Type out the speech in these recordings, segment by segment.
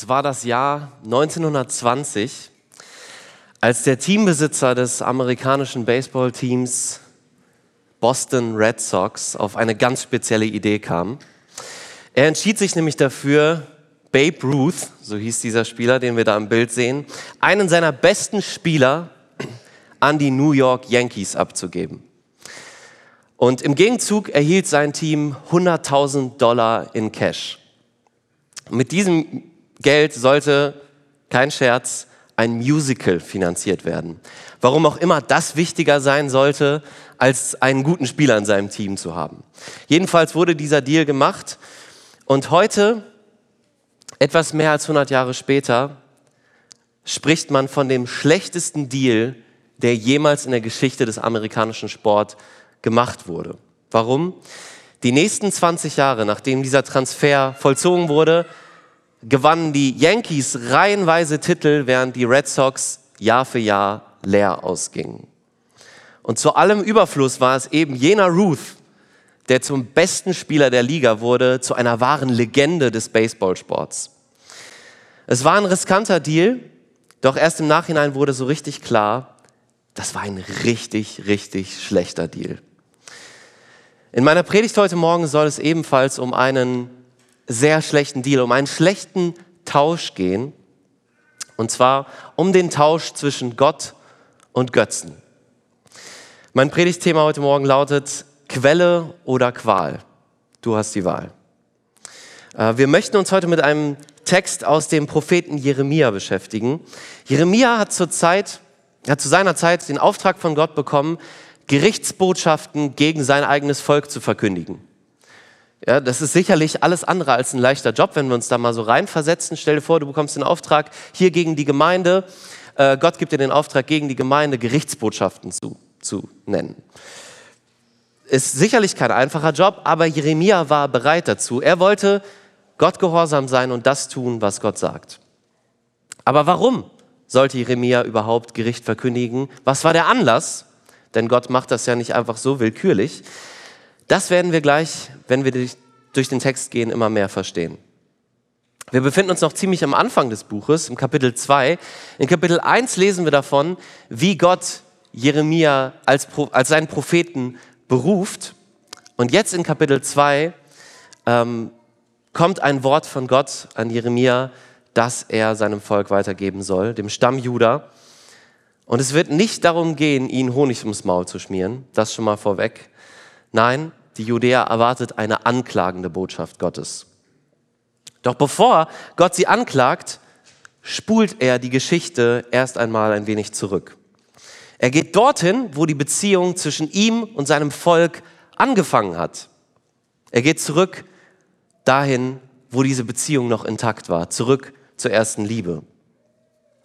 Es war das Jahr 1920, als der Teambesitzer des amerikanischen Baseballteams Boston Red Sox auf eine ganz spezielle Idee kam. Er entschied sich nämlich dafür, Babe Ruth, so hieß dieser Spieler, den wir da im Bild sehen, einen seiner besten Spieler an die New York Yankees abzugeben. Und im Gegenzug erhielt sein Team 100.000 Dollar in Cash. Mit diesem Geld sollte, kein Scherz, ein Musical finanziert werden. Warum auch immer das wichtiger sein sollte, als einen guten Spieler in seinem Team zu haben. Jedenfalls wurde dieser Deal gemacht und heute, etwas mehr als 100 Jahre später, spricht man von dem schlechtesten Deal, der jemals in der Geschichte des amerikanischen Sport gemacht wurde. Warum? Die nächsten 20 Jahre, nachdem dieser Transfer vollzogen wurde, gewannen die Yankees reihenweise Titel, während die Red Sox Jahr für Jahr leer ausgingen. Und zu allem Überfluss war es eben jener Ruth, der zum besten Spieler der Liga wurde, zu einer wahren Legende des Baseballsports. Es war ein riskanter Deal, doch erst im Nachhinein wurde so richtig klar, das war ein richtig, richtig schlechter Deal. In meiner Predigt heute Morgen soll es ebenfalls um einen sehr schlechten Deal, um einen schlechten Tausch gehen. Und zwar um den Tausch zwischen Gott und Götzen. Mein Predigtthema heute Morgen lautet Quelle oder Qual. Du hast die Wahl. Äh, wir möchten uns heute mit einem Text aus dem Propheten Jeremia beschäftigen. Jeremia hat zur Zeit, hat zu seiner Zeit den Auftrag von Gott bekommen, Gerichtsbotschaften gegen sein eigenes Volk zu verkündigen. Ja, das ist sicherlich alles andere als ein leichter Job, wenn wir uns da mal so reinversetzen. Stell dir vor, du bekommst den Auftrag hier gegen die Gemeinde. Äh, Gott gibt dir den Auftrag, gegen die Gemeinde Gerichtsbotschaften zu, zu nennen. Ist sicherlich kein einfacher Job, aber Jeremia war bereit dazu. Er wollte Gott gehorsam sein und das tun, was Gott sagt. Aber warum sollte Jeremia überhaupt Gericht verkündigen? Was war der Anlass? Denn Gott macht das ja nicht einfach so willkürlich. Das werden wir gleich, wenn wir durch den Text gehen, immer mehr verstehen. Wir befinden uns noch ziemlich am Anfang des Buches, im Kapitel 2. In Kapitel 1 lesen wir davon, wie Gott Jeremia als, als seinen Propheten beruft. Und jetzt in Kapitel 2 ähm, kommt ein Wort von Gott an Jeremia, das er seinem Volk weitergeben soll, dem Stamm Juda. Und es wird nicht darum gehen, ihnen Honig ums Maul zu schmieren, das schon mal vorweg. Nein, die Judäa erwartet eine anklagende Botschaft Gottes. Doch bevor Gott sie anklagt, spult er die Geschichte erst einmal ein wenig zurück. Er geht dorthin, wo die Beziehung zwischen ihm und seinem Volk angefangen hat. Er geht zurück dahin, wo diese Beziehung noch intakt war, zurück zur ersten Liebe.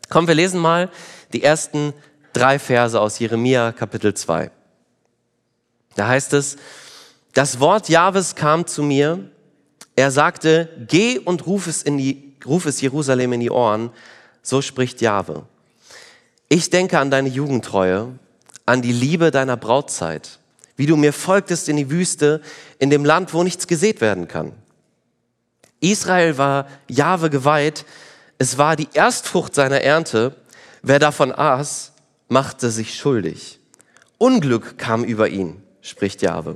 Kommen, wir lesen mal die ersten drei Verse aus Jeremia Kapitel 2. Da heißt es, das Wort Jahwes kam zu mir. Er sagte, geh und ruf es, in die, ruf es Jerusalem in die Ohren. So spricht Jahwe. Ich denke an deine Jugendtreue, an die Liebe deiner Brautzeit, wie du mir folgtest in die Wüste, in dem Land, wo nichts gesät werden kann. Israel war Jahwe geweiht. Es war die Erstfrucht seiner Ernte. Wer davon aß, machte sich schuldig. Unglück kam über ihn, spricht Jahwe.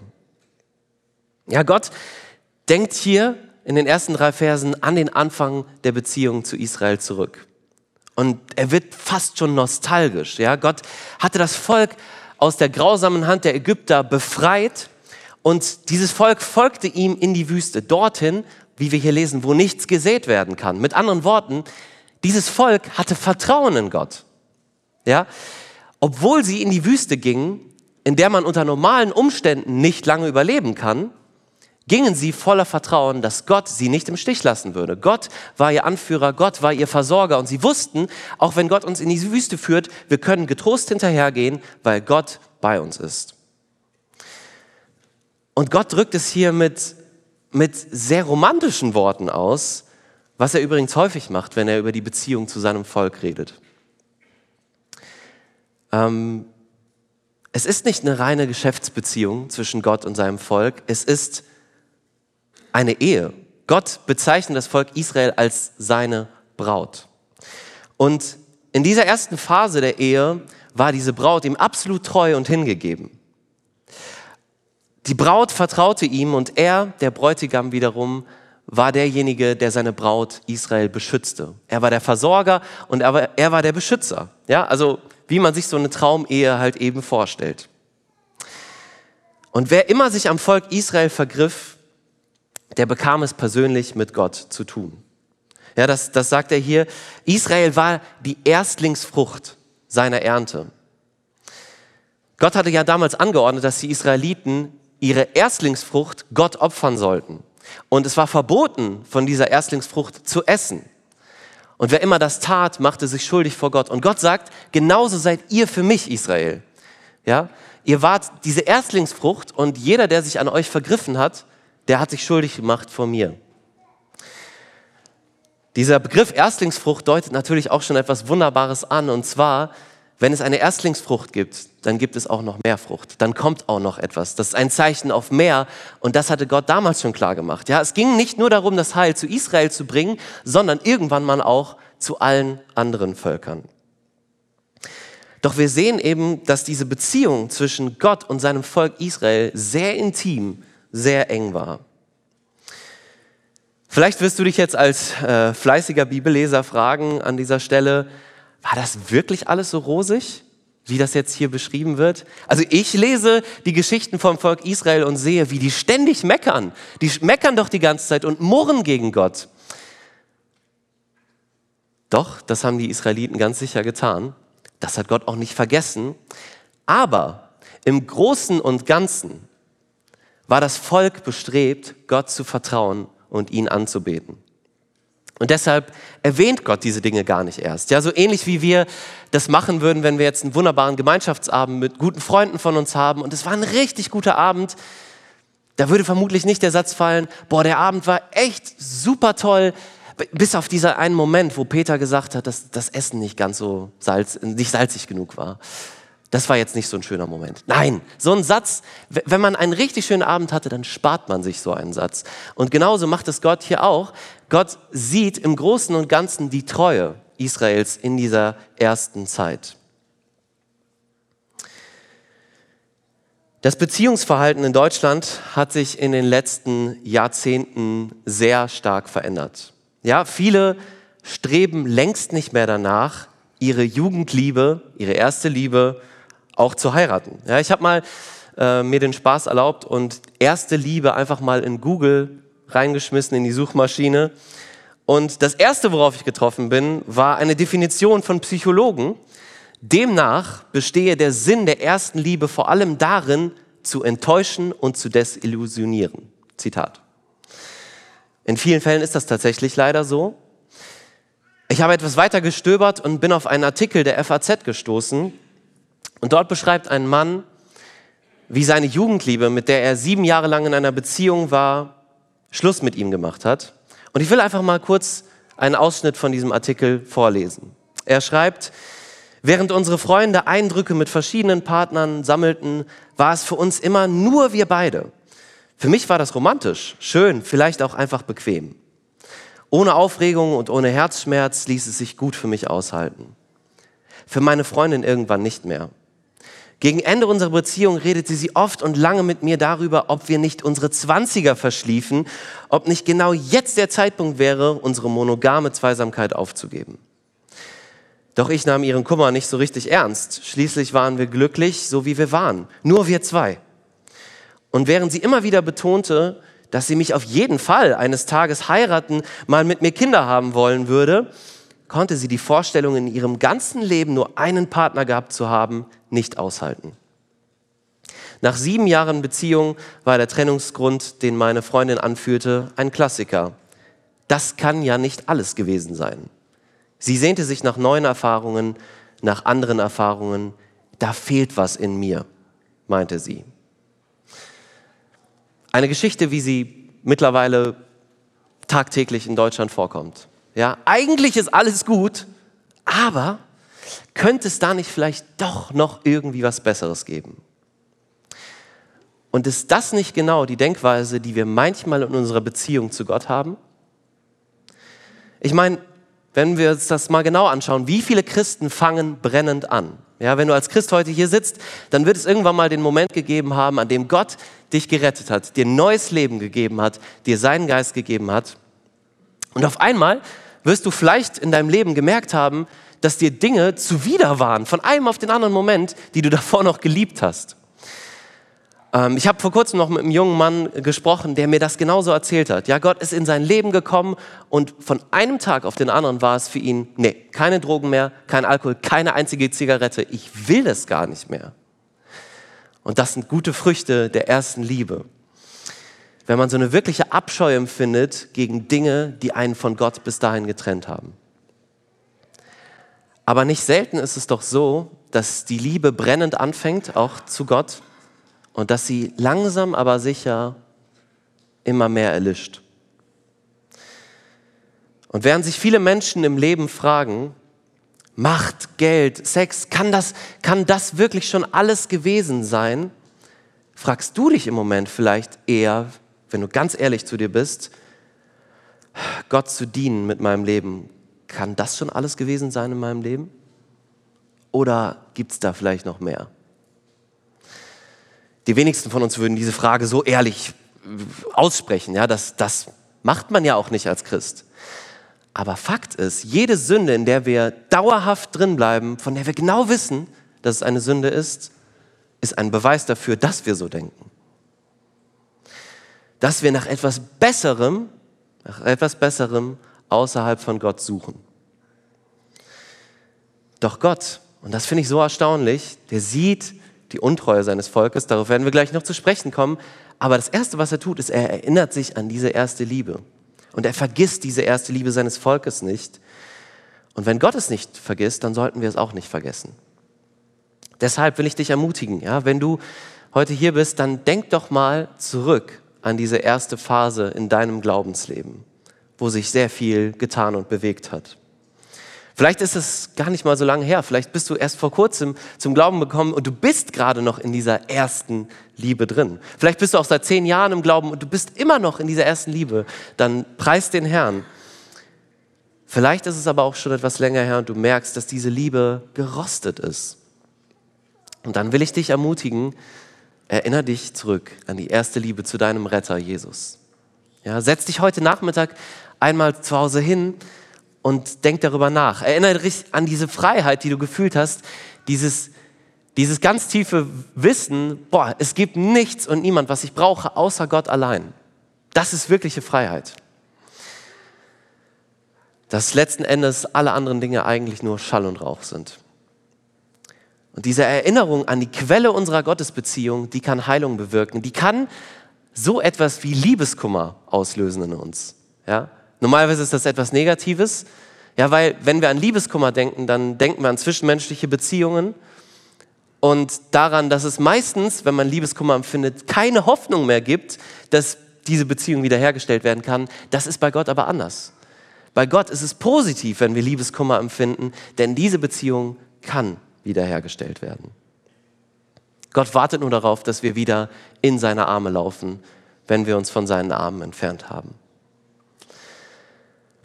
Ja, Gott denkt hier in den ersten drei Versen an den Anfang der Beziehung zu Israel zurück. Und er wird fast schon nostalgisch. Ja, Gott hatte das Volk aus der grausamen Hand der Ägypter befreit und dieses Volk folgte ihm in die Wüste, dorthin, wie wir hier lesen, wo nichts gesät werden kann. Mit anderen Worten, dieses Volk hatte Vertrauen in Gott. Ja, obwohl sie in die Wüste gingen, in der man unter normalen Umständen nicht lange überleben kann, gingen sie voller Vertrauen, dass Gott sie nicht im Stich lassen würde. Gott war ihr Anführer, Gott war ihr Versorger und sie wussten, auch wenn Gott uns in die Wüste führt, wir können getrost hinterhergehen, weil Gott bei uns ist. Und Gott drückt es hier mit, mit sehr romantischen Worten aus, was er übrigens häufig macht, wenn er über die Beziehung zu seinem Volk redet. Ähm, es ist nicht eine reine Geschäftsbeziehung zwischen Gott und seinem Volk, es ist eine Ehe. Gott bezeichnet das Volk Israel als seine Braut. Und in dieser ersten Phase der Ehe war diese Braut ihm absolut treu und hingegeben. Die Braut vertraute ihm und er, der Bräutigam wiederum, war derjenige, der seine Braut Israel beschützte. Er war der Versorger und er war, er war der Beschützer. Ja, also wie man sich so eine Traumehe halt eben vorstellt. Und wer immer sich am Volk Israel vergriff, der bekam es persönlich mit Gott zu tun. Ja, das, das sagt er hier. Israel war die Erstlingsfrucht seiner Ernte. Gott hatte ja damals angeordnet, dass die Israeliten ihre Erstlingsfrucht Gott opfern sollten. Und es war verboten, von dieser Erstlingsfrucht zu essen. Und wer immer das tat, machte sich schuldig vor Gott. Und Gott sagt, genauso seid ihr für mich, Israel. Ja? Ihr wart diese Erstlingsfrucht und jeder, der sich an euch vergriffen hat, der hat sich schuldig gemacht vor mir. Dieser Begriff Erstlingsfrucht deutet natürlich auch schon etwas Wunderbares an. Und zwar, wenn es eine Erstlingsfrucht gibt, dann gibt es auch noch mehr Frucht. Dann kommt auch noch etwas. Das ist ein Zeichen auf mehr. Und das hatte Gott damals schon klar gemacht. Ja, es ging nicht nur darum, das Heil zu Israel zu bringen, sondern irgendwann mal auch zu allen anderen Völkern. Doch wir sehen eben, dass diese Beziehung zwischen Gott und seinem Volk Israel sehr intim, sehr eng war. Vielleicht wirst du dich jetzt als äh, fleißiger Bibelleser fragen an dieser Stelle, war das wirklich alles so rosig, wie das jetzt hier beschrieben wird? Also ich lese die Geschichten vom Volk Israel und sehe, wie die ständig meckern. Die meckern doch die ganze Zeit und murren gegen Gott. Doch, das haben die Israeliten ganz sicher getan. Das hat Gott auch nicht vergessen. Aber im Großen und Ganzen war das Volk bestrebt, Gott zu vertrauen und ihn anzubeten. Und deshalb erwähnt Gott diese Dinge gar nicht erst. Ja, so ähnlich wie wir das machen würden, wenn wir jetzt einen wunderbaren Gemeinschaftsabend mit guten Freunden von uns haben und es war ein richtig guter Abend. Da würde vermutlich nicht der Satz fallen, boah, der Abend war echt super toll, bis auf diesen einen Moment, wo Peter gesagt hat, dass das Essen nicht ganz so salz, nicht salzig genug war. Das war jetzt nicht so ein schöner Moment. Nein, so ein Satz, wenn man einen richtig schönen Abend hatte, dann spart man sich so einen Satz. Und genauso macht es Gott hier auch. Gott sieht im Großen und Ganzen die Treue Israels in dieser ersten Zeit. Das Beziehungsverhalten in Deutschland hat sich in den letzten Jahrzehnten sehr stark verändert. Ja, viele streben längst nicht mehr danach, ihre Jugendliebe, ihre erste Liebe auch zu heiraten. Ja, ich habe mal äh, mir den Spaß erlaubt und erste Liebe einfach mal in Google reingeschmissen in die Suchmaschine. Und das erste, worauf ich getroffen bin, war eine Definition von Psychologen. Demnach bestehe der Sinn der ersten Liebe vor allem darin, zu enttäuschen und zu desillusionieren. Zitat. In vielen Fällen ist das tatsächlich leider so. Ich habe etwas weiter gestöbert und bin auf einen Artikel der FAZ gestoßen, und dort beschreibt ein Mann, wie seine Jugendliebe, mit der er sieben Jahre lang in einer Beziehung war, Schluss mit ihm gemacht hat. Und ich will einfach mal kurz einen Ausschnitt von diesem Artikel vorlesen. Er schreibt, während unsere Freunde Eindrücke mit verschiedenen Partnern sammelten, war es für uns immer nur wir beide. Für mich war das romantisch, schön, vielleicht auch einfach bequem. Ohne Aufregung und ohne Herzschmerz ließ es sich gut für mich aushalten. Für meine Freundin irgendwann nicht mehr. Gegen Ende unserer Beziehung redete sie oft und lange mit mir darüber, ob wir nicht unsere Zwanziger verschliefen, ob nicht genau jetzt der Zeitpunkt wäre, unsere monogame Zweisamkeit aufzugeben. Doch ich nahm ihren Kummer nicht so richtig ernst. Schließlich waren wir glücklich, so wie wir waren. Nur wir zwei. Und während sie immer wieder betonte, dass sie mich auf jeden Fall eines Tages heiraten, mal mit mir Kinder haben wollen würde, konnte sie die Vorstellung, in ihrem ganzen Leben nur einen Partner gehabt zu haben, nicht aushalten. Nach sieben Jahren Beziehung war der Trennungsgrund, den meine Freundin anführte, ein Klassiker. Das kann ja nicht alles gewesen sein. Sie sehnte sich nach neuen Erfahrungen, nach anderen Erfahrungen. Da fehlt was in mir, meinte sie. Eine Geschichte, wie sie mittlerweile tagtäglich in Deutschland vorkommt. Ja, eigentlich ist alles gut, aber könnte es da nicht vielleicht doch noch irgendwie was Besseres geben? Und ist das nicht genau die Denkweise, die wir manchmal in unserer Beziehung zu Gott haben? Ich meine, wenn wir uns das mal genau anschauen, wie viele Christen fangen brennend an? Ja, wenn du als Christ heute hier sitzt, dann wird es irgendwann mal den Moment gegeben haben, an dem Gott dich gerettet hat, dir neues Leben gegeben hat, dir seinen Geist gegeben hat. Und auf einmal wirst du vielleicht in deinem Leben gemerkt haben, dass dir Dinge zuwider waren, von einem auf den anderen Moment, die du davor noch geliebt hast. Ähm, ich habe vor kurzem noch mit einem jungen Mann gesprochen, der mir das genauso erzählt hat. Ja, Gott ist in sein Leben gekommen und von einem Tag auf den anderen war es für ihn, nee, keine Drogen mehr, kein Alkohol, keine einzige Zigarette. Ich will es gar nicht mehr. Und das sind gute Früchte der ersten Liebe. Wenn man so eine wirkliche Abscheu empfindet gegen Dinge, die einen von Gott bis dahin getrennt haben. Aber nicht selten ist es doch so, dass die Liebe brennend anfängt, auch zu Gott, und dass sie langsam aber sicher immer mehr erlischt. Und während sich viele Menschen im Leben fragen, Macht, Geld, Sex, kann das, kann das wirklich schon alles gewesen sein? Fragst du dich im Moment vielleicht eher, wenn du ganz ehrlich zu dir bist, Gott zu dienen mit meinem Leben, kann das schon alles gewesen sein in meinem Leben? Oder gibt es da vielleicht noch mehr? Die wenigsten von uns würden diese Frage so ehrlich aussprechen. Ja, das, das macht man ja auch nicht als Christ. Aber Fakt ist, jede Sünde, in der wir dauerhaft drin bleiben, von der wir genau wissen, dass es eine Sünde ist, ist ein Beweis dafür, dass wir so denken. Dass wir nach etwas Besserem, nach etwas Besserem außerhalb von Gott suchen. Doch Gott, und das finde ich so erstaunlich, der sieht die Untreue seines Volkes, darauf werden wir gleich noch zu sprechen kommen. Aber das Erste, was er tut, ist, er erinnert sich an diese erste Liebe. Und er vergisst diese erste Liebe seines Volkes nicht. Und wenn Gott es nicht vergisst, dann sollten wir es auch nicht vergessen. Deshalb will ich dich ermutigen, ja, wenn du heute hier bist, dann denk doch mal zurück an diese erste Phase in deinem Glaubensleben, wo sich sehr viel getan und bewegt hat. Vielleicht ist es gar nicht mal so lange her. Vielleicht bist du erst vor kurzem zum Glauben gekommen und du bist gerade noch in dieser ersten Liebe drin. Vielleicht bist du auch seit zehn Jahren im Glauben und du bist immer noch in dieser ersten Liebe. Dann preist den Herrn. Vielleicht ist es aber auch schon etwas länger her und du merkst, dass diese Liebe gerostet ist. Und dann will ich dich ermutigen, erinnere dich zurück an die erste Liebe zu deinem Retter Jesus. Ja, setz dich heute Nachmittag einmal zu Hause hin und denk darüber nach. Erinnere dich an diese Freiheit, die du gefühlt hast, dieses, dieses ganz tiefe Wissen, boah, es gibt nichts und niemand, was ich brauche, außer Gott allein. Das ist wirkliche Freiheit. Dass letzten Endes alle anderen Dinge eigentlich nur Schall und Rauch sind. Und diese Erinnerung an die Quelle unserer Gottesbeziehung, die kann Heilung bewirken. Die kann so etwas wie Liebeskummer auslösen in uns. Ja? Normalerweise ist das etwas Negatives. Ja, weil wenn wir an Liebeskummer denken, dann denken wir an zwischenmenschliche Beziehungen und daran, dass es meistens, wenn man Liebeskummer empfindet, keine Hoffnung mehr gibt, dass diese Beziehung wiederhergestellt werden kann. Das ist bei Gott aber anders. Bei Gott ist es positiv, wenn wir Liebeskummer empfinden, denn diese Beziehung kann wiederhergestellt werden. Gott wartet nur darauf, dass wir wieder in seine Arme laufen, wenn wir uns von seinen Armen entfernt haben.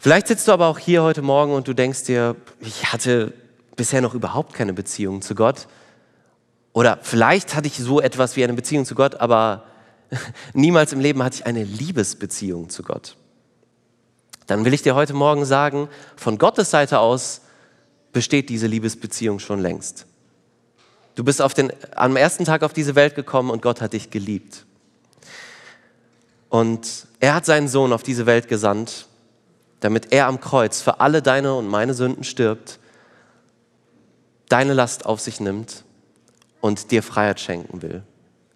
Vielleicht sitzt du aber auch hier heute Morgen und du denkst dir, ich hatte bisher noch überhaupt keine Beziehung zu Gott. Oder vielleicht hatte ich so etwas wie eine Beziehung zu Gott, aber niemals im Leben hatte ich eine Liebesbeziehung zu Gott. Dann will ich dir heute Morgen sagen, von Gottes Seite aus besteht diese Liebesbeziehung schon längst. Du bist den, am ersten Tag auf diese Welt gekommen und Gott hat dich geliebt. Und er hat seinen Sohn auf diese Welt gesandt, damit er am Kreuz für alle deine und meine Sünden stirbt, deine Last auf sich nimmt und dir Freiheit schenken will.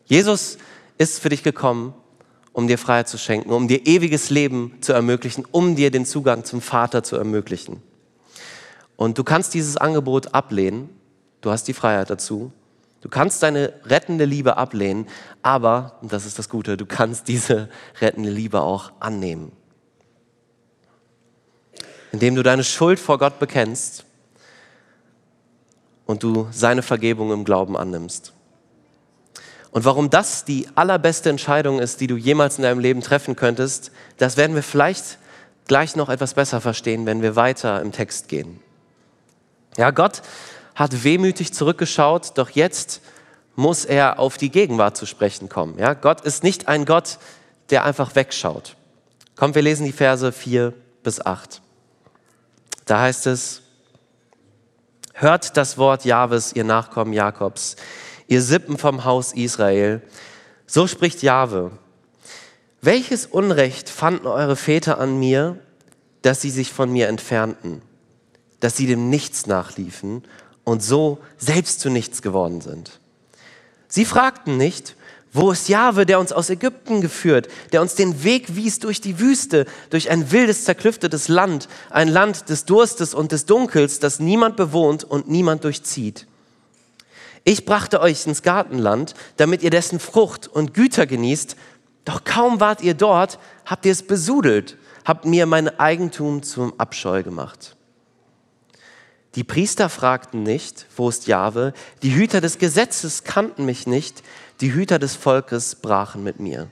Jesus ist für dich gekommen, um dir Freiheit zu schenken, um dir ewiges Leben zu ermöglichen, um dir den Zugang zum Vater zu ermöglichen. Und du kannst dieses Angebot ablehnen. Du hast die Freiheit dazu. Du kannst deine rettende Liebe ablehnen, aber, und das ist das Gute, du kannst diese rettende Liebe auch annehmen. Indem du deine Schuld vor Gott bekennst und du seine Vergebung im Glauben annimmst. Und warum das die allerbeste Entscheidung ist, die du jemals in deinem Leben treffen könntest, das werden wir vielleicht gleich noch etwas besser verstehen, wenn wir weiter im Text gehen. Ja, Gott hat wehmütig zurückgeschaut, doch jetzt muss er auf die Gegenwart zu sprechen kommen. Ja, Gott ist nicht ein Gott, der einfach wegschaut. Kommt, wir lesen die Verse 4 bis 8. Da heißt es, hört das Wort Jahwes, ihr Nachkommen Jakobs, ihr Sippen vom Haus Israel. So spricht Jahwe. Welches Unrecht fanden eure Väter an mir, dass sie sich von mir entfernten, dass sie dem Nichts nachliefen und so selbst zu nichts geworden sind? Sie fragten nicht, wo ist Jahwe, der uns aus Ägypten geführt, der uns den Weg wies durch die Wüste, durch ein wildes, zerklüftetes Land, ein Land des Durstes und des Dunkels, das niemand bewohnt und niemand durchzieht. Ich brachte euch ins Gartenland, damit ihr dessen Frucht und Güter genießt, doch kaum wart ihr dort, habt ihr es besudelt, habt mir mein Eigentum zum Abscheu gemacht. Die Priester fragten nicht, wo ist Jahwe, die Hüter des Gesetzes kannten mich nicht, die Hüter des Volkes brachen mit mir.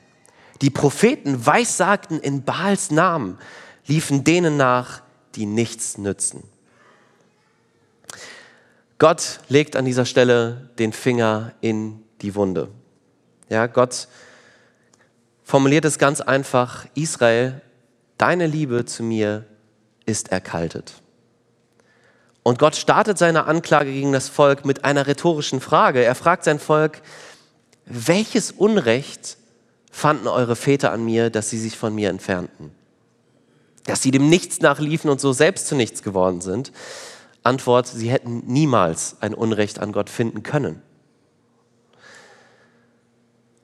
Die Propheten weissagten in Baals Namen, liefen denen nach, die nichts nützen. Gott legt an dieser Stelle den Finger in die Wunde. Ja, Gott formuliert es ganz einfach, Israel, deine Liebe zu mir ist erkaltet. Und Gott startet seine Anklage gegen das Volk mit einer rhetorischen Frage. Er fragt sein Volk, welches Unrecht fanden eure Väter an mir, dass sie sich von mir entfernten? Dass sie dem Nichts nachliefen und so selbst zu nichts geworden sind? Antwort, sie hätten niemals ein Unrecht an Gott finden können.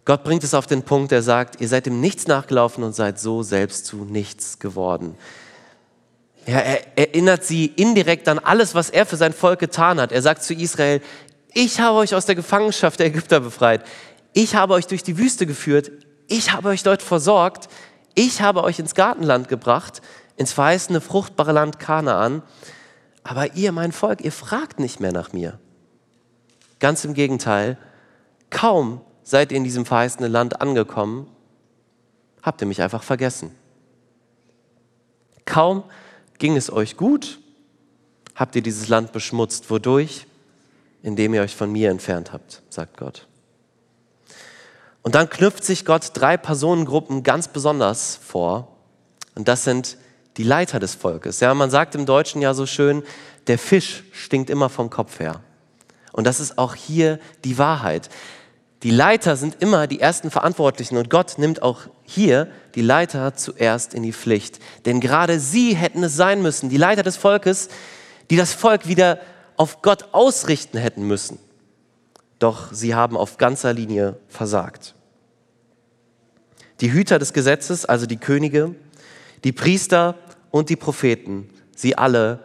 Gott bringt es auf den Punkt, er sagt, ihr seid dem Nichts nachgelaufen und seid so selbst zu nichts geworden. Ja, er erinnert sie indirekt an alles, was er für sein Volk getan hat. Er sagt zu Israel, ich habe euch aus der Gefangenschaft der Ägypter befreit. Ich habe euch durch die Wüste geführt. Ich habe euch dort versorgt. Ich habe euch ins Gartenland gebracht, ins verheißene, fruchtbare Land Kanaan. Aber ihr, mein Volk, ihr fragt nicht mehr nach mir. Ganz im Gegenteil, kaum seid ihr in diesem verheißenen Land angekommen, habt ihr mich einfach vergessen. Kaum ging es euch gut, habt ihr dieses Land beschmutzt. Wodurch? Indem ihr euch von mir entfernt habt, sagt Gott. Und dann knüpft sich Gott drei Personengruppen ganz besonders vor. Und das sind die Leiter des Volkes. Ja, man sagt im Deutschen ja so schön, der Fisch stinkt immer vom Kopf her. Und das ist auch hier die Wahrheit. Die Leiter sind immer die ersten Verantwortlichen und Gott nimmt auch hier die Leiter zuerst in die Pflicht. Denn gerade sie hätten es sein müssen, die Leiter des Volkes, die das Volk wieder auf Gott ausrichten hätten müssen. Doch sie haben auf ganzer Linie versagt. Die Hüter des Gesetzes, also die Könige, die Priester und die Propheten, sie alle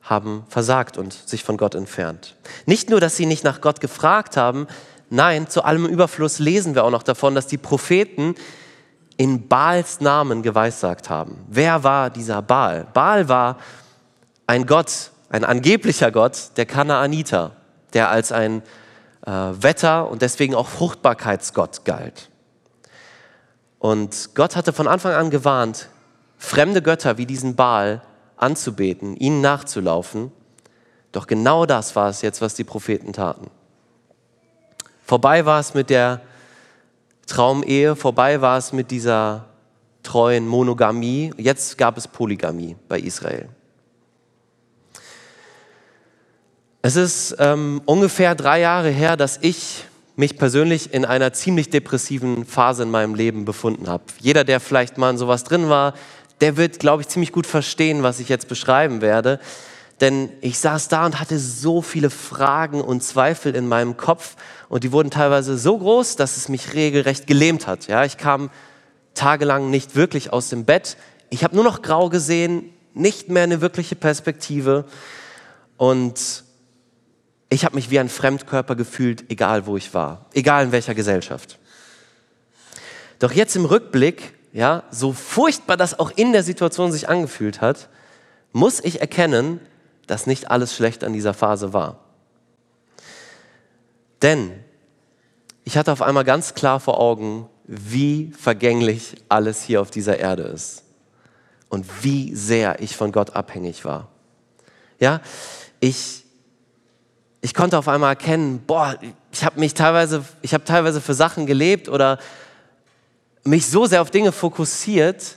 haben versagt und sich von Gott entfernt. Nicht nur, dass sie nicht nach Gott gefragt haben, Nein, zu allem Überfluss lesen wir auch noch davon, dass die Propheten in Baals Namen geweissagt haben. Wer war dieser Baal? Baal war ein Gott, ein angeblicher Gott der Kanaaniter, der als ein äh, Wetter und deswegen auch Fruchtbarkeitsgott galt. Und Gott hatte von Anfang an gewarnt, fremde Götter wie diesen Baal anzubeten, ihnen nachzulaufen. Doch genau das war es jetzt, was die Propheten taten. Vorbei war es mit der Traumehe, vorbei war es mit dieser treuen Monogamie. Jetzt gab es Polygamie bei Israel. Es ist ähm, ungefähr drei Jahre her, dass ich mich persönlich in einer ziemlich depressiven Phase in meinem Leben befunden habe. Jeder, der vielleicht mal in sowas drin war, der wird, glaube ich, ziemlich gut verstehen, was ich jetzt beschreiben werde. Denn ich saß da und hatte so viele Fragen und Zweifel in meinem Kopf und die wurden teilweise so groß, dass es mich regelrecht gelähmt hat. Ja, ich kam tagelang nicht wirklich aus dem Bett. Ich habe nur noch grau gesehen, nicht mehr eine wirkliche Perspektive und ich habe mich wie ein Fremdkörper gefühlt, egal wo ich war, egal in welcher Gesellschaft. Doch jetzt im Rückblick, ja, so furchtbar das auch in der Situation sich angefühlt hat, muss ich erkennen, dass nicht alles schlecht an dieser Phase war. Denn ich hatte auf einmal ganz klar vor Augen, wie vergänglich alles hier auf dieser Erde ist. und wie sehr ich von Gott abhängig war. Ja, ich, ich konnte auf einmal erkennen, boah, ich habe mich teilweise, ich habe teilweise für Sachen gelebt oder mich so sehr auf Dinge fokussiert,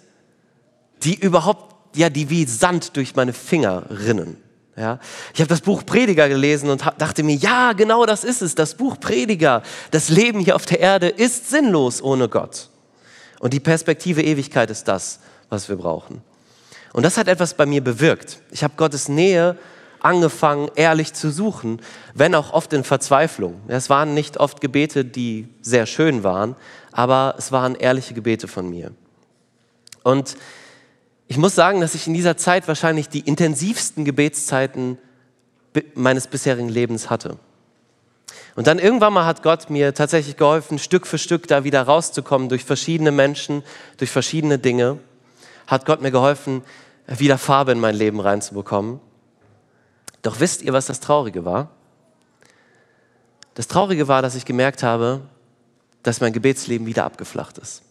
die überhaupt, ja, die wie Sand durch meine Finger rinnen. Ja, ich habe das Buch Prediger gelesen und dachte mir, ja, genau das ist es, das Buch Prediger. Das Leben hier auf der Erde ist sinnlos ohne Gott. Und die Perspektive Ewigkeit ist das, was wir brauchen. Und das hat etwas bei mir bewirkt. Ich habe Gottes Nähe angefangen, ehrlich zu suchen, wenn auch oft in Verzweiflung. Es waren nicht oft Gebete, die sehr schön waren, aber es waren ehrliche Gebete von mir. Und ich muss sagen, dass ich in dieser Zeit wahrscheinlich die intensivsten Gebetszeiten meines bisherigen Lebens hatte. Und dann irgendwann mal hat Gott mir tatsächlich geholfen, Stück für Stück da wieder rauszukommen durch verschiedene Menschen, durch verschiedene Dinge. Hat Gott mir geholfen, wieder Farbe in mein Leben reinzubekommen. Doch wisst ihr, was das Traurige war? Das Traurige war, dass ich gemerkt habe, dass mein Gebetsleben wieder abgeflacht ist.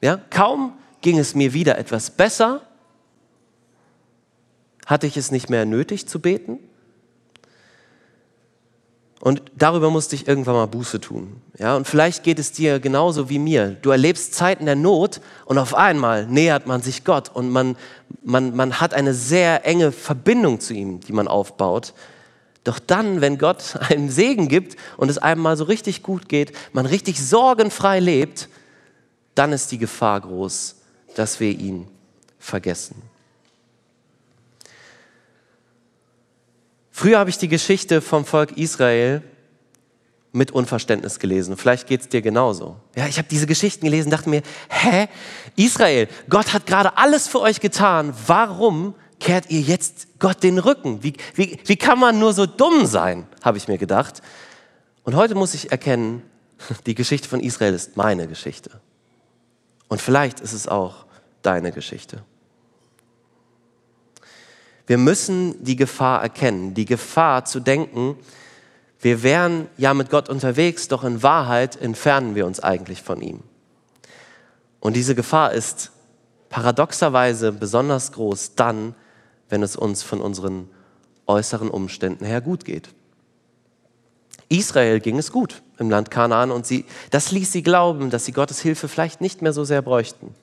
Ja, kaum ging es mir wieder etwas besser, hatte ich es nicht mehr nötig zu beten. Und darüber musste ich irgendwann mal Buße tun. Ja, und vielleicht geht es dir genauso wie mir. Du erlebst Zeiten der Not und auf einmal nähert man sich Gott und man, man, man hat eine sehr enge Verbindung zu ihm, die man aufbaut. Doch dann, wenn Gott einen Segen gibt und es einem mal so richtig gut geht, man richtig sorgenfrei lebt, dann ist die Gefahr groß, dass wir ihn vergessen. Früher habe ich die Geschichte vom Volk Israel mit Unverständnis gelesen. Vielleicht geht es dir genauso. Ja, ich habe diese Geschichten gelesen, dachte mir, hä, Israel, Gott hat gerade alles für euch getan. Warum kehrt ihr jetzt Gott den Rücken? Wie, wie, wie kann man nur so dumm sein, habe ich mir gedacht. Und heute muss ich erkennen, die Geschichte von Israel ist meine Geschichte. Und vielleicht ist es auch deine Geschichte. Wir müssen die Gefahr erkennen, die Gefahr zu denken, wir wären ja mit Gott unterwegs, doch in Wahrheit entfernen wir uns eigentlich von ihm. Und diese Gefahr ist paradoxerweise besonders groß dann, wenn es uns von unseren äußeren Umständen her gut geht. Israel ging es gut im Land Kanaan und sie, das ließ sie glauben, dass sie Gottes Hilfe vielleicht nicht mehr so sehr bräuchten.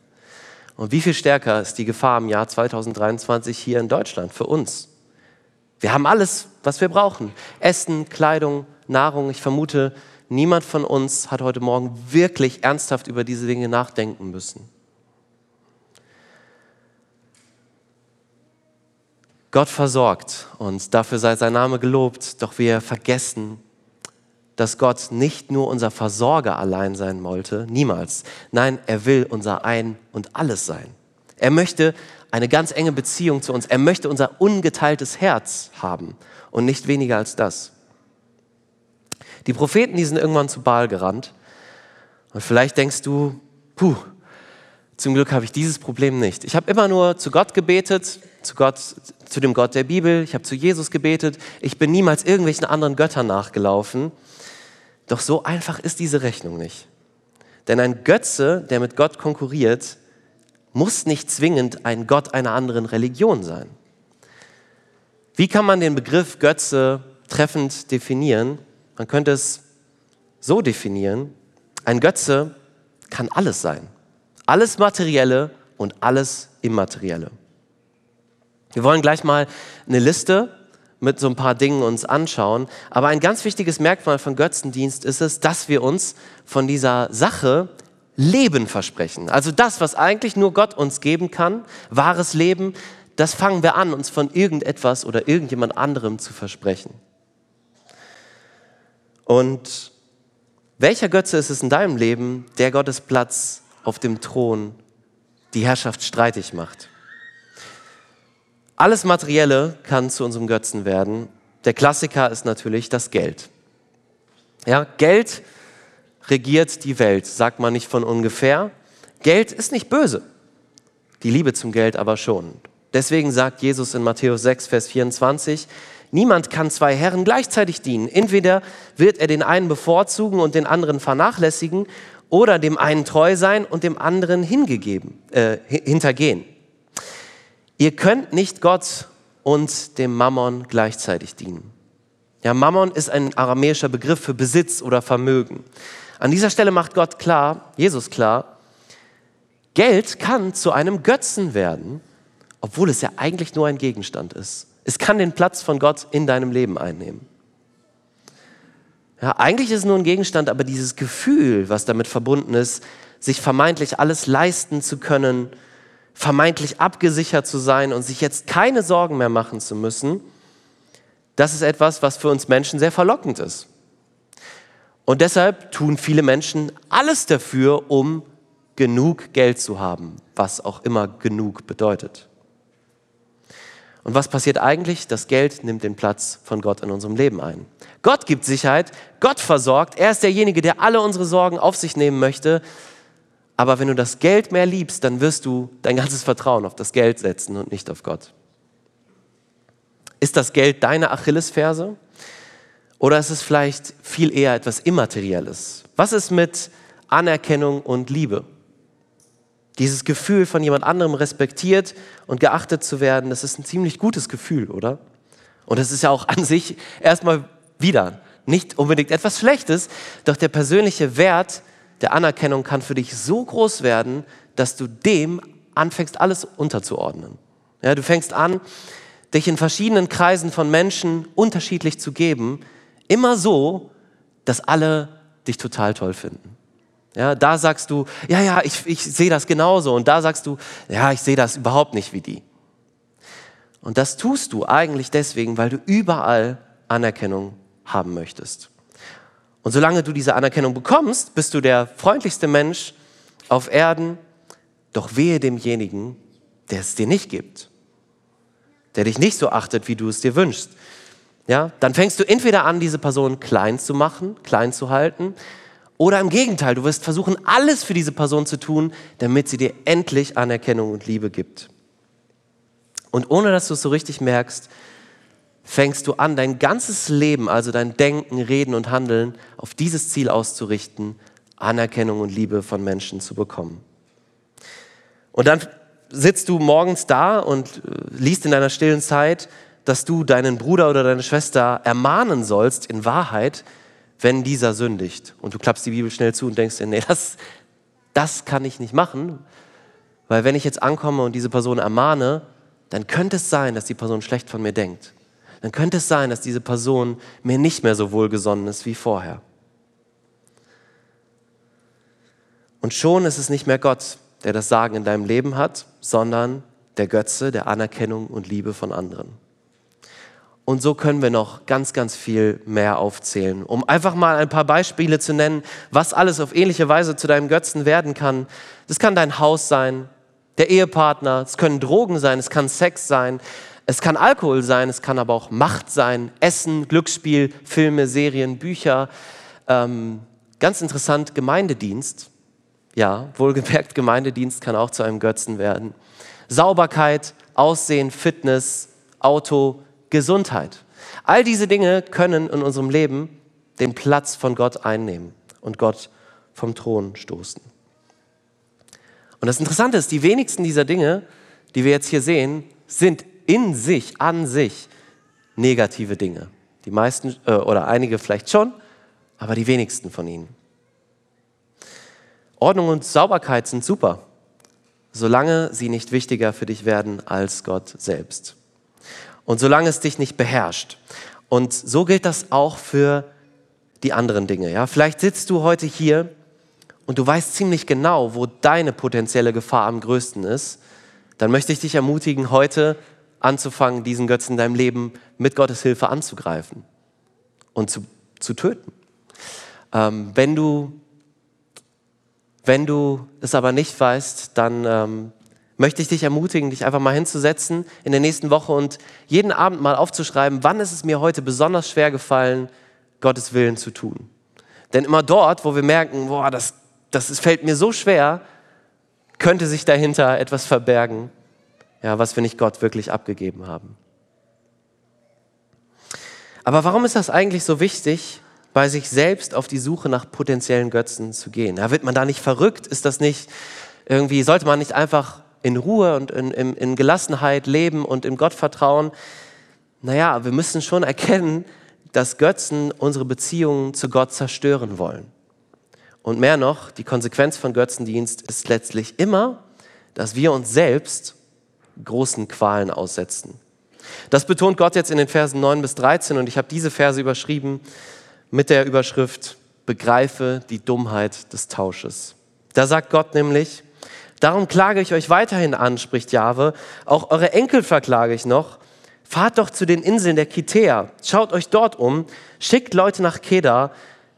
Und wie viel stärker ist die Gefahr im Jahr 2023 hier in Deutschland für uns? Wir haben alles, was wir brauchen. Essen, Kleidung, Nahrung. Ich vermute, niemand von uns hat heute Morgen wirklich ernsthaft über diese Dinge nachdenken müssen. Gott versorgt und dafür sei sein Name gelobt, doch wir vergessen, dass Gott nicht nur unser Versorger allein sein wollte, niemals. Nein, er will unser Ein und alles sein. Er möchte eine ganz enge Beziehung zu uns. Er möchte unser ungeteiltes Herz haben und nicht weniger als das. Die Propheten, die sind irgendwann zu Baal gerannt. Und vielleicht denkst du, puh, zum Glück habe ich dieses Problem nicht. Ich habe immer nur zu Gott gebetet, zu Gott, zu dem Gott der Bibel. Ich habe zu Jesus gebetet. Ich bin niemals irgendwelchen anderen Göttern nachgelaufen. Doch so einfach ist diese Rechnung nicht. Denn ein Götze, der mit Gott konkurriert, muss nicht zwingend ein Gott einer anderen Religion sein. Wie kann man den Begriff Götze treffend definieren? Man könnte es so definieren, ein Götze kann alles sein. Alles Materielle und alles Immaterielle. Wir wollen gleich mal eine Liste mit so ein paar Dingen uns anschauen. Aber ein ganz wichtiges Merkmal von Götzendienst ist es, dass wir uns von dieser Sache Leben versprechen. Also das, was eigentlich nur Gott uns geben kann, wahres Leben, das fangen wir an, uns von irgendetwas oder irgendjemand anderem zu versprechen. Und welcher Götze ist es in deinem Leben, der Gottes Platz auf dem Thron die Herrschaft streitig macht? Alles Materielle kann zu unserem Götzen werden. Der Klassiker ist natürlich das Geld. Ja, Geld regiert die Welt, sagt man nicht von ungefähr. Geld ist nicht böse, die Liebe zum Geld aber schon. Deswegen sagt Jesus in Matthäus 6, Vers 24, niemand kann zwei Herren gleichzeitig dienen. Entweder wird er den einen bevorzugen und den anderen vernachlässigen, oder dem einen treu sein und dem anderen hingegeben, äh, hintergehen. Ihr könnt nicht Gott und dem Mammon gleichzeitig dienen. Ja, Mammon ist ein aramäischer Begriff für Besitz oder Vermögen. An dieser Stelle macht Gott klar, Jesus klar, Geld kann zu einem Götzen werden, obwohl es ja eigentlich nur ein Gegenstand ist. Es kann den Platz von Gott in deinem Leben einnehmen. Ja, eigentlich ist es nur ein Gegenstand, aber dieses Gefühl, was damit verbunden ist, sich vermeintlich alles leisten zu können, vermeintlich abgesichert zu sein und sich jetzt keine Sorgen mehr machen zu müssen, das ist etwas, was für uns Menschen sehr verlockend ist. Und deshalb tun viele Menschen alles dafür, um genug Geld zu haben, was auch immer genug bedeutet. Und was passiert eigentlich? Das Geld nimmt den Platz von Gott in unserem Leben ein. Gott gibt Sicherheit, Gott versorgt, er ist derjenige, der alle unsere Sorgen auf sich nehmen möchte. Aber wenn du das Geld mehr liebst, dann wirst du dein ganzes Vertrauen auf das Geld setzen und nicht auf Gott. Ist das Geld deine Achillesferse? Oder ist es vielleicht viel eher etwas Immaterielles? Was ist mit Anerkennung und Liebe? Dieses Gefühl, von jemand anderem respektiert und geachtet zu werden, das ist ein ziemlich gutes Gefühl, oder? Und das ist ja auch an sich erstmal wieder nicht unbedingt etwas Schlechtes, doch der persönliche Wert der Anerkennung kann für dich so groß werden, dass du dem anfängst, alles unterzuordnen. Ja, du fängst an, dich in verschiedenen Kreisen von Menschen unterschiedlich zu geben, immer so, dass alle dich total toll finden. Ja, da sagst du, ja, ja, ich, ich sehe das genauso. Und da sagst du, ja, ich sehe das überhaupt nicht wie die. Und das tust du eigentlich deswegen, weil du überall Anerkennung haben möchtest. Und solange du diese Anerkennung bekommst, bist du der freundlichste Mensch auf Erden, doch wehe demjenigen, der es dir nicht gibt, der dich nicht so achtet, wie du es dir wünschst. Ja, dann fängst du entweder an, diese Person klein zu machen, klein zu halten, oder im Gegenteil, du wirst versuchen, alles für diese Person zu tun, damit sie dir endlich Anerkennung und Liebe gibt. Und ohne dass du es so richtig merkst, fängst du an, dein ganzes Leben, also dein Denken, Reden und Handeln auf dieses Ziel auszurichten, Anerkennung und Liebe von Menschen zu bekommen. Und dann sitzt du morgens da und äh, liest in deiner stillen Zeit, dass du deinen Bruder oder deine Schwester ermahnen sollst in Wahrheit, wenn dieser sündigt. Und du klappst die Bibel schnell zu und denkst dir, nee, das, das kann ich nicht machen, weil wenn ich jetzt ankomme und diese Person ermahne, dann könnte es sein, dass die Person schlecht von mir denkt. Dann könnte es sein, dass diese Person mir nicht mehr so wohlgesonnen ist wie vorher. Und schon ist es nicht mehr Gott, der das Sagen in deinem Leben hat, sondern der Götze der Anerkennung und Liebe von anderen. Und so können wir noch ganz, ganz viel mehr aufzählen. Um einfach mal ein paar Beispiele zu nennen, was alles auf ähnliche Weise zu deinem Götzen werden kann. Das kann dein Haus sein, der Ehepartner, es können Drogen sein, es kann Sex sein, es kann Alkohol sein, es kann aber auch Macht sein, Essen, Glücksspiel, Filme, Serien, Bücher. Ähm, ganz interessant, Gemeindedienst. Ja, wohlgemerkt, Gemeindedienst kann auch zu einem Götzen werden. Sauberkeit, Aussehen, Fitness, Auto, Gesundheit. All diese Dinge können in unserem Leben den Platz von Gott einnehmen und Gott vom Thron stoßen. Und das Interessante ist, die wenigsten dieser Dinge, die wir jetzt hier sehen, sind in sich, an sich negative Dinge. Die meisten äh, oder einige vielleicht schon, aber die wenigsten von ihnen. Ordnung und Sauberkeit sind super, solange sie nicht wichtiger für dich werden als Gott selbst und solange es dich nicht beherrscht. Und so gilt das auch für die anderen Dinge. Ja? Vielleicht sitzt du heute hier und du weißt ziemlich genau, wo deine potenzielle Gefahr am größten ist. Dann möchte ich dich ermutigen, heute anzufangen, diesen Götzen in deinem Leben mit Gottes Hilfe anzugreifen und zu, zu töten. Ähm, wenn, du, wenn du es aber nicht weißt, dann ähm, möchte ich dich ermutigen, dich einfach mal hinzusetzen in der nächsten Woche und jeden Abend mal aufzuschreiben, wann ist es mir heute besonders schwer gefallen, Gottes Willen zu tun. Denn immer dort, wo wir merken, boah, das, das fällt mir so schwer, könnte sich dahinter etwas verbergen, ja, was wir nicht Gott wirklich abgegeben haben. Aber warum ist das eigentlich so wichtig, bei sich selbst auf die Suche nach potenziellen Götzen zu gehen? Ja, wird man da nicht verrückt? Ist das nicht irgendwie, sollte man nicht einfach in Ruhe und in, in, in Gelassenheit leben und in Gott vertrauen? Naja, wir müssen schon erkennen, dass Götzen unsere Beziehungen zu Gott zerstören wollen. Und mehr noch, die Konsequenz von Götzendienst ist letztlich immer, dass wir uns selbst großen Qualen aussetzen. Das betont Gott jetzt in den Versen 9 bis 13 und ich habe diese Verse überschrieben mit der Überschrift Begreife die Dummheit des Tausches. Da sagt Gott nämlich, darum klage ich euch weiterhin an, spricht Jahwe, auch eure Enkel verklage ich noch, fahrt doch zu den Inseln der Kitäer, schaut euch dort um, schickt Leute nach Kedar,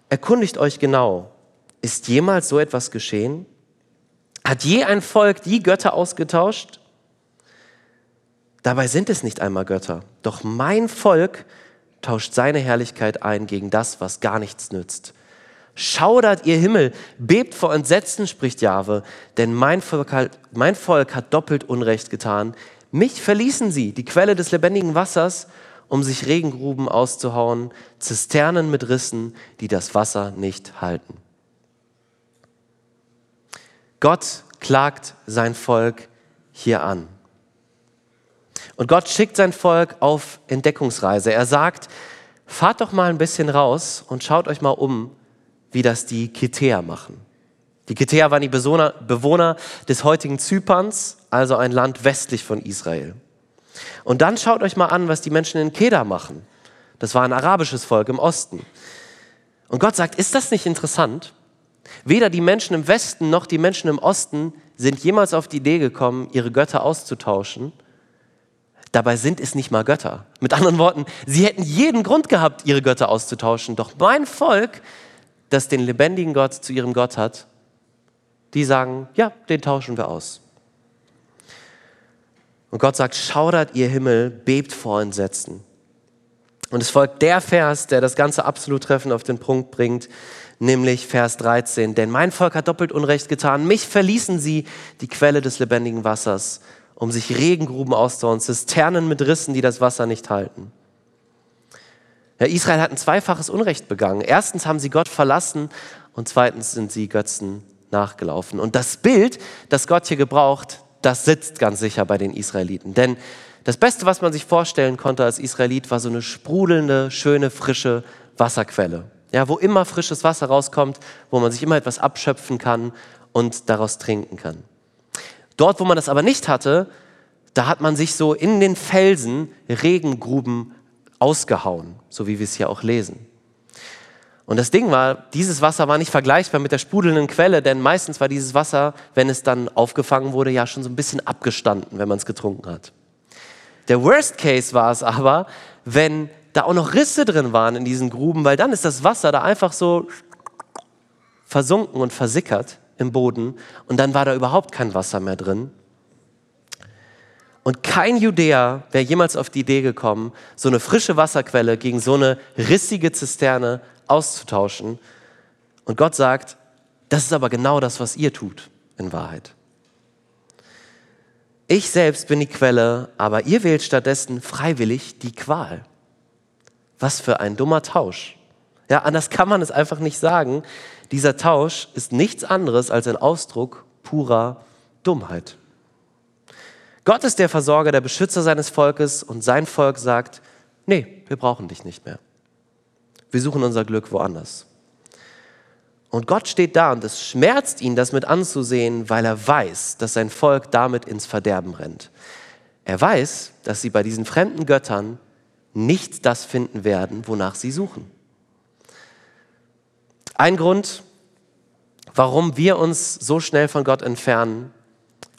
erkundigt euch genau, ist jemals so etwas geschehen? Hat je ein Volk die Götter ausgetauscht? Dabei sind es nicht einmal Götter. Doch mein Volk tauscht seine Herrlichkeit ein gegen das, was gar nichts nützt. Schaudert ihr Himmel, bebt vor Entsetzen, spricht Jahwe, denn mein Volk, hat, mein Volk hat doppelt Unrecht getan. Mich verließen sie, die Quelle des lebendigen Wassers, um sich Regengruben auszuhauen, Zisternen mit Rissen, die das Wasser nicht halten. Gott klagt sein Volk hier an. Und Gott schickt sein Volk auf Entdeckungsreise. Er sagt, fahrt doch mal ein bisschen raus und schaut euch mal um, wie das die Kitäer machen. Die Kitäer waren die Bewohner des heutigen Zyperns, also ein Land westlich von Israel. Und dann schaut euch mal an, was die Menschen in Kedar machen. Das war ein arabisches Volk im Osten. Und Gott sagt, ist das nicht interessant? Weder die Menschen im Westen noch die Menschen im Osten sind jemals auf die Idee gekommen, ihre Götter auszutauschen Dabei sind es nicht mal Götter. Mit anderen Worten, sie hätten jeden Grund gehabt, ihre Götter auszutauschen. Doch mein Volk, das den lebendigen Gott zu ihrem Gott hat, die sagen, ja, den tauschen wir aus. Und Gott sagt, schaudert ihr Himmel, bebt vor Entsetzen. Und es folgt der Vers, der das Ganze absolut treffend auf den Punkt bringt, nämlich Vers 13. Denn mein Volk hat doppelt Unrecht getan. Mich verließen sie, die Quelle des lebendigen Wassers um sich Regengruben auszuhauen, Zisternen mit Rissen, die das Wasser nicht halten. Ja, Israel hat ein zweifaches Unrecht begangen. Erstens haben sie Gott verlassen und zweitens sind sie Götzen nachgelaufen. Und das Bild, das Gott hier gebraucht, das sitzt ganz sicher bei den Israeliten. Denn das Beste, was man sich vorstellen konnte als Israelit, war so eine sprudelnde, schöne, frische Wasserquelle. Ja, wo immer frisches Wasser rauskommt, wo man sich immer etwas abschöpfen kann und daraus trinken kann. Dort, wo man das aber nicht hatte, da hat man sich so in den Felsen Regengruben ausgehauen, so wie wir es hier auch lesen. Und das Ding war, dieses Wasser war nicht vergleichbar mit der sprudelnden Quelle, denn meistens war dieses Wasser, wenn es dann aufgefangen wurde, ja schon so ein bisschen abgestanden, wenn man es getrunken hat. Der Worst Case war es aber, wenn da auch noch Risse drin waren in diesen Gruben, weil dann ist das Wasser da einfach so versunken und versickert im Boden und dann war da überhaupt kein Wasser mehr drin. Und kein Judäer wäre jemals auf die Idee gekommen, so eine frische Wasserquelle gegen so eine rissige Zisterne auszutauschen. Und Gott sagt, das ist aber genau das, was ihr tut in Wahrheit. Ich selbst bin die Quelle, aber ihr wählt stattdessen freiwillig die Qual. Was für ein dummer Tausch. Ja, anders kann man es einfach nicht sagen. Dieser Tausch ist nichts anderes als ein Ausdruck purer Dummheit. Gott ist der Versorger, der Beschützer seines Volkes und sein Volk sagt, nee, wir brauchen dich nicht mehr. Wir suchen unser Glück woanders. Und Gott steht da und es schmerzt ihn, das mit anzusehen, weil er weiß, dass sein Volk damit ins Verderben rennt. Er weiß, dass sie bei diesen fremden Göttern nicht das finden werden, wonach sie suchen. Ein Grund, warum wir uns so schnell von Gott entfernen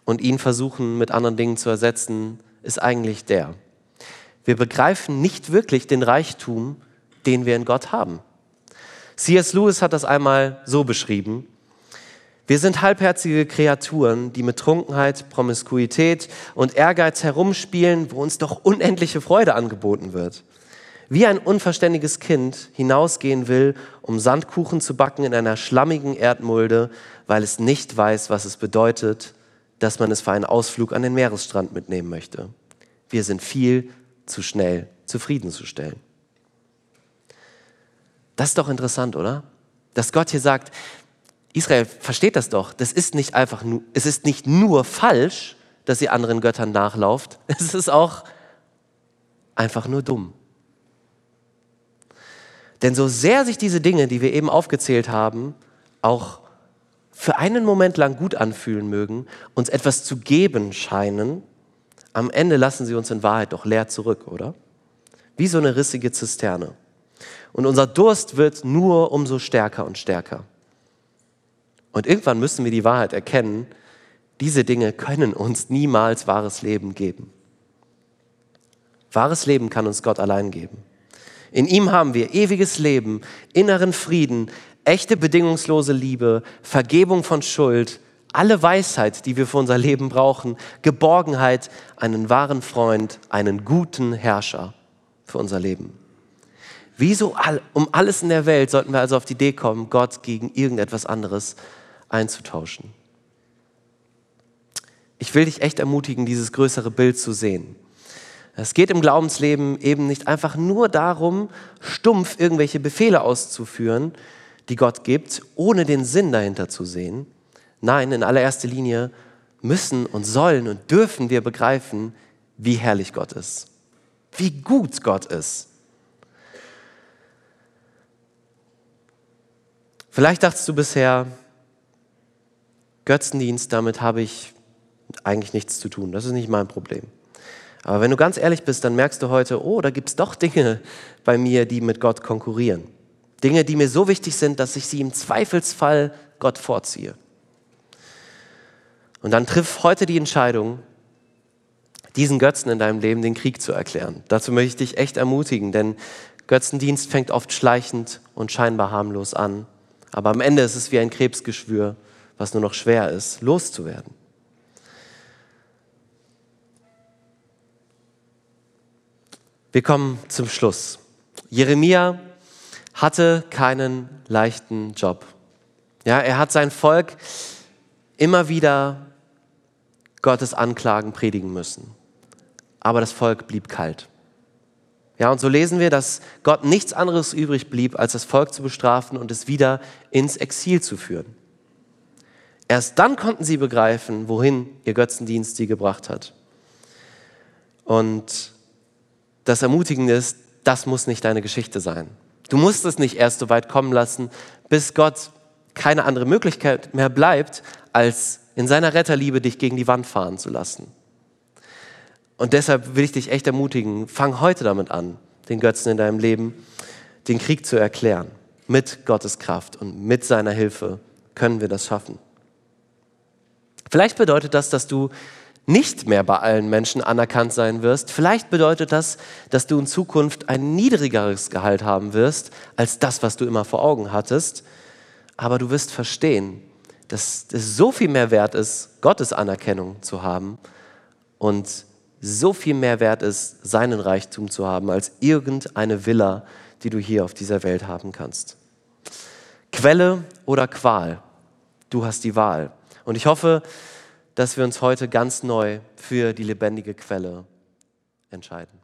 und ihn versuchen mit anderen Dingen zu ersetzen, ist eigentlich der. Wir begreifen nicht wirklich den Reichtum, den wir in Gott haben. C.S. Lewis hat das einmal so beschrieben. Wir sind halbherzige Kreaturen, die mit Trunkenheit, Promiskuität und Ehrgeiz herumspielen, wo uns doch unendliche Freude angeboten wird wie ein unverständiges Kind hinausgehen will, um Sandkuchen zu backen in einer schlammigen Erdmulde, weil es nicht weiß, was es bedeutet, dass man es für einen Ausflug an den Meeresstrand mitnehmen möchte. Wir sind viel zu schnell zufriedenzustellen. Das ist doch interessant, oder? Dass Gott hier sagt, Israel versteht das doch. Das ist nicht einfach nur, es ist nicht nur falsch, dass ihr anderen Göttern nachlauft. Es ist auch einfach nur dumm. Denn so sehr sich diese Dinge, die wir eben aufgezählt haben, auch für einen Moment lang gut anfühlen mögen, uns etwas zu geben scheinen, am Ende lassen sie uns in Wahrheit doch leer zurück, oder? Wie so eine rissige Zisterne. Und unser Durst wird nur umso stärker und stärker. Und irgendwann müssen wir die Wahrheit erkennen, diese Dinge können uns niemals wahres Leben geben. Wahres Leben kann uns Gott allein geben. In ihm haben wir ewiges Leben, inneren Frieden, echte bedingungslose Liebe, Vergebung von Schuld, alle Weisheit, die wir für unser Leben brauchen, Geborgenheit, einen wahren Freund, einen guten Herrscher für unser Leben. Wieso um alles in der Welt sollten wir also auf die Idee kommen, Gott gegen irgendetwas anderes einzutauschen? Ich will dich echt ermutigen, dieses größere Bild zu sehen. Es geht im Glaubensleben eben nicht einfach nur darum, stumpf irgendwelche Befehle auszuführen, die Gott gibt, ohne den Sinn dahinter zu sehen. Nein, in allererster Linie müssen und sollen und dürfen wir begreifen, wie herrlich Gott ist, wie gut Gott ist. Vielleicht dachtest du bisher, Götzendienst, damit habe ich eigentlich nichts zu tun. Das ist nicht mein Problem. Aber wenn du ganz ehrlich bist, dann merkst du heute, oh, da gibt es doch Dinge bei mir, die mit Gott konkurrieren. Dinge, die mir so wichtig sind, dass ich sie im Zweifelsfall Gott vorziehe. Und dann triff heute die Entscheidung, diesen Götzen in deinem Leben den Krieg zu erklären. Dazu möchte ich dich echt ermutigen, denn Götzendienst fängt oft schleichend und scheinbar harmlos an. Aber am Ende ist es wie ein Krebsgeschwür, was nur noch schwer ist, loszuwerden. Wir kommen zum Schluss. Jeremia hatte keinen leichten Job. Ja, er hat sein Volk immer wieder Gottes Anklagen predigen müssen. Aber das Volk blieb kalt. Ja, und so lesen wir, dass Gott nichts anderes übrig blieb, als das Volk zu bestrafen und es wieder ins Exil zu führen. Erst dann konnten sie begreifen, wohin ihr Götzendienst sie gebracht hat. Und das Ermutigende ist, das muss nicht deine Geschichte sein. Du musst es nicht erst so weit kommen lassen, bis Gott keine andere Möglichkeit mehr bleibt, als in seiner Retterliebe dich gegen die Wand fahren zu lassen. Und deshalb will ich dich echt ermutigen, fang heute damit an, den Götzen in deinem Leben, den Krieg zu erklären. Mit Gottes Kraft und mit seiner Hilfe können wir das schaffen. Vielleicht bedeutet das, dass du nicht mehr bei allen Menschen anerkannt sein wirst. Vielleicht bedeutet das, dass du in Zukunft ein niedrigeres Gehalt haben wirst als das, was du immer vor Augen hattest. Aber du wirst verstehen, dass es so viel mehr wert ist, Gottes Anerkennung zu haben und so viel mehr wert ist, seinen Reichtum zu haben, als irgendeine Villa, die du hier auf dieser Welt haben kannst. Quelle oder Qual, du hast die Wahl. Und ich hoffe, dass wir uns heute ganz neu für die lebendige Quelle entscheiden.